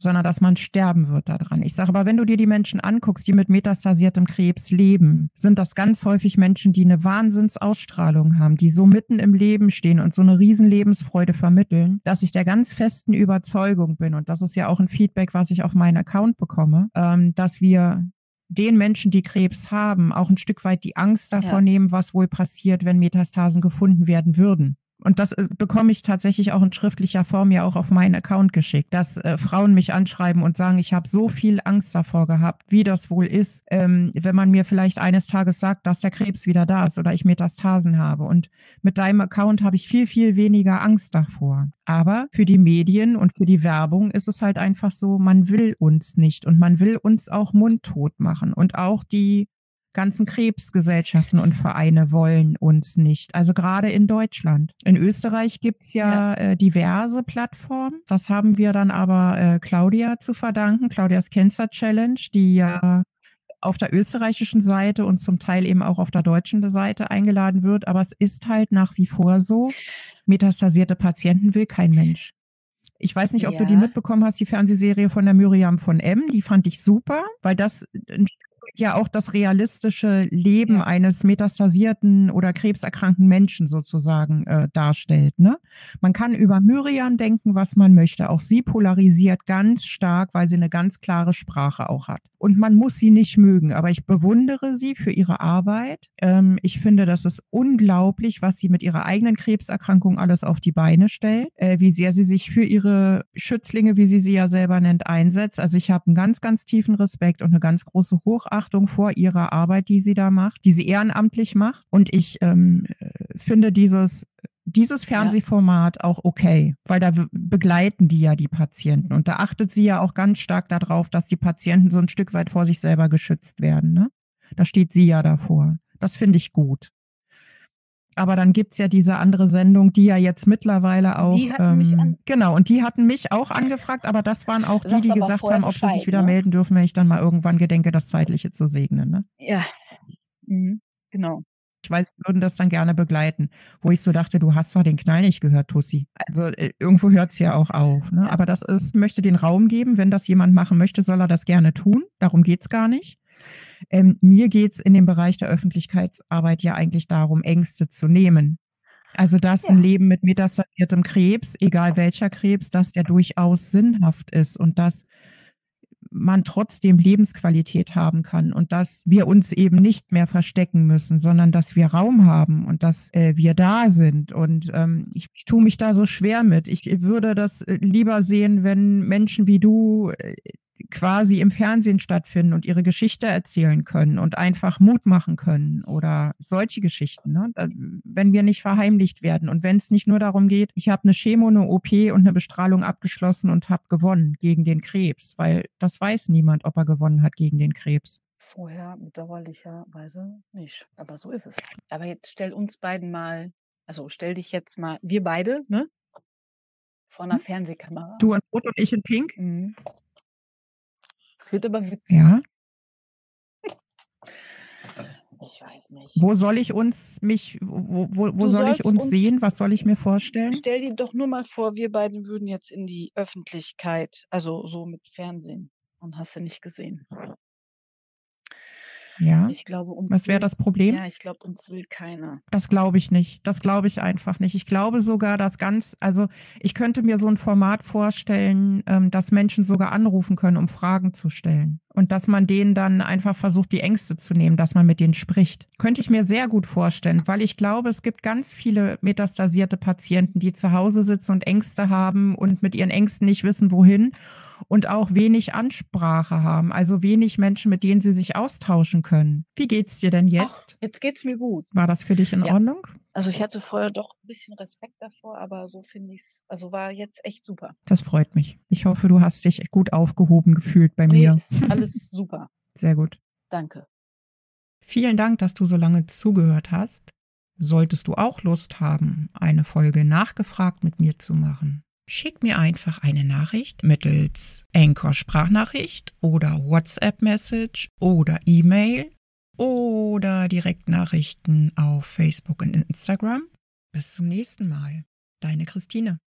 sondern dass man sterben wird daran. Ich sage aber, wenn du dir die Menschen anguckst, die mit metastasiertem Krebs leben, sind das ganz häufig Menschen, die eine Wahnsinnsausstrahlung haben, die so mitten im Leben stehen und so eine riesen Lebensfreude vermitteln, dass ich der ganz festen Überzeugung bin, und das ist ja auch ein Feedback, was ich auf meinen Account bekomme, ähm, dass wir den Menschen, die Krebs haben, auch ein Stück weit die Angst davor ja. nehmen, was wohl passiert, wenn Metastasen gefunden werden würden und das ist, bekomme ich tatsächlich auch in schriftlicher Form ja auch auf meinen Account geschickt, dass äh, Frauen mich anschreiben und sagen, ich habe so viel Angst davor gehabt, wie das wohl ist, ähm, wenn man mir vielleicht eines Tages sagt, dass der Krebs wieder da ist oder ich Metastasen habe. Und mit deinem Account habe ich viel, viel weniger Angst davor. Aber für die Medien und für die Werbung ist es halt einfach so, man will uns nicht und man will uns auch mundtot machen. Und auch die ganzen Krebsgesellschaften und Vereine wollen uns nicht. Also gerade in Deutschland. In Österreich gibt's ja, ja. Äh, diverse Plattformen. Das haben wir dann aber äh, Claudia zu verdanken, Claudias Cancer Challenge, die ja auf der österreichischen Seite und zum Teil eben auch auf der deutschen Seite eingeladen wird. Aber es ist halt nach wie vor so, metastasierte Patienten will kein Mensch. Ich weiß nicht, ob ja. du die mitbekommen hast, die Fernsehserie von der Miriam von M. Die fand ich super, weil das ein ja auch das realistische Leben ja. eines metastasierten oder krebserkrankten Menschen sozusagen äh, darstellt. Ne? Man kann über Myriam denken, was man möchte. Auch sie polarisiert ganz stark, weil sie eine ganz klare Sprache auch hat. Und man muss sie nicht mögen, aber ich bewundere sie für ihre Arbeit. Ähm, ich finde, das ist unglaublich, was sie mit ihrer eigenen Krebserkrankung alles auf die Beine stellt, äh, wie sehr sie sich für ihre Schützlinge, wie sie sie ja selber nennt, einsetzt. Also ich habe einen ganz, ganz tiefen Respekt und eine ganz große Hochachtung vor ihrer Arbeit, die sie da macht, die sie ehrenamtlich macht. Und ich ähm, finde dieses dieses Fernsehformat ja. auch okay, weil da begleiten die ja die Patienten und da achtet sie ja auch ganz stark darauf, dass die Patienten so ein Stück weit vor sich selber geschützt werden. Ne? Da steht sie ja davor. Das finde ich gut. Aber dann gibt's ja diese andere Sendung, die ja jetzt mittlerweile auch. Die hatten ähm, mich an genau, und die hatten mich auch angefragt, aber das waren auch die, die gesagt haben, ob Bescheid, sie sich wieder ne? melden dürfen, wenn ich dann mal irgendwann gedenke, das Zeitliche zu segnen. Ne? Ja, mhm. genau ich weiß, sie würden das dann gerne begleiten. Wo ich so dachte, du hast doch den Knall nicht gehört, Tussi. Also äh, irgendwo hört es ja auch auf. Ne? Aber das ist, möchte den Raum geben. Wenn das jemand machen möchte, soll er das gerne tun. Darum geht's gar nicht. Ähm, mir geht's in dem Bereich der Öffentlichkeitsarbeit ja eigentlich darum, Ängste zu nehmen. Also dass ja. ein Leben mit metastasiertem Krebs, egal welcher Krebs, dass der durchaus sinnhaft ist und dass man trotzdem Lebensqualität haben kann und dass wir uns eben nicht mehr verstecken müssen, sondern dass wir Raum haben und dass äh, wir da sind. Und ähm, ich, ich tue mich da so schwer mit. Ich würde das äh, lieber sehen, wenn Menschen wie du äh, quasi im Fernsehen stattfinden und ihre Geschichte erzählen können und einfach Mut machen können oder solche Geschichten, ne? wenn wir nicht verheimlicht werden und wenn es nicht nur darum geht, ich habe eine Chemo, eine OP und eine Bestrahlung abgeschlossen und habe gewonnen gegen den Krebs, weil das weiß niemand, ob er gewonnen hat gegen den Krebs. Vorher bedauerlicherweise nicht, aber so ist es. Aber jetzt stell uns beiden mal Also stell dich jetzt mal, wir beide, ne? Vor einer Hm? Fernsehkamera. Du in Rot und ich in Pink? Mhm. Es wird aber witzig. Ja. Ich weiß nicht. Wo soll ich uns mich, wo, wo, wo soll ich uns uns- sehen? Was soll ich mir vorstellen? Stell dir doch nur mal vor, wir beiden würden jetzt in die Öffentlichkeit, also so mit Fernsehen. Und hast du nicht gesehen. Ja. Ich glaube, uns Was wäre das Problem? Ja, ich glaube, uns will keiner. Das glaube ich nicht. Das glaube ich einfach nicht. Ich glaube sogar, dass ganz, also ich könnte mir so ein Format vorstellen, ähm, dass Menschen sogar anrufen können, um Fragen zu stellen. Und dass man denen dann einfach versucht, die Ängste zu nehmen, dass man mit denen spricht. Könnte ich mir sehr gut vorstellen, weil ich glaube, es gibt ganz viele metastasierte Patienten, die zu Hause sitzen und Ängste haben und mit ihren Ängsten nicht wissen, wohin und auch wenig Ansprache haben, also wenig Menschen, mit denen sie sich austauschen können. Wie geht's dir denn jetzt? Ach, jetzt geht's mir gut. War das für dich in Ja. Ordnung? Also ich hatte vorher doch ein bisschen Respekt davor, aber so finde ich es, also war jetzt echt super. Das freut mich. Ich hoffe, du hast dich gut aufgehoben gefühlt bei Nee, mir. ist alles super. Sehr gut. Danke. Vielen Dank, dass du so lange zugehört hast. Solltest du auch Lust haben, eine Folge nachgefragt mit mir zu machen, schick mir einfach eine Nachricht mittels Anchor Sprachnachricht oder WhatsApp Message oder E-Mail oder Direktnachrichten auf Facebook und Instagram. Bis zum nächsten Mal. Deine Christine.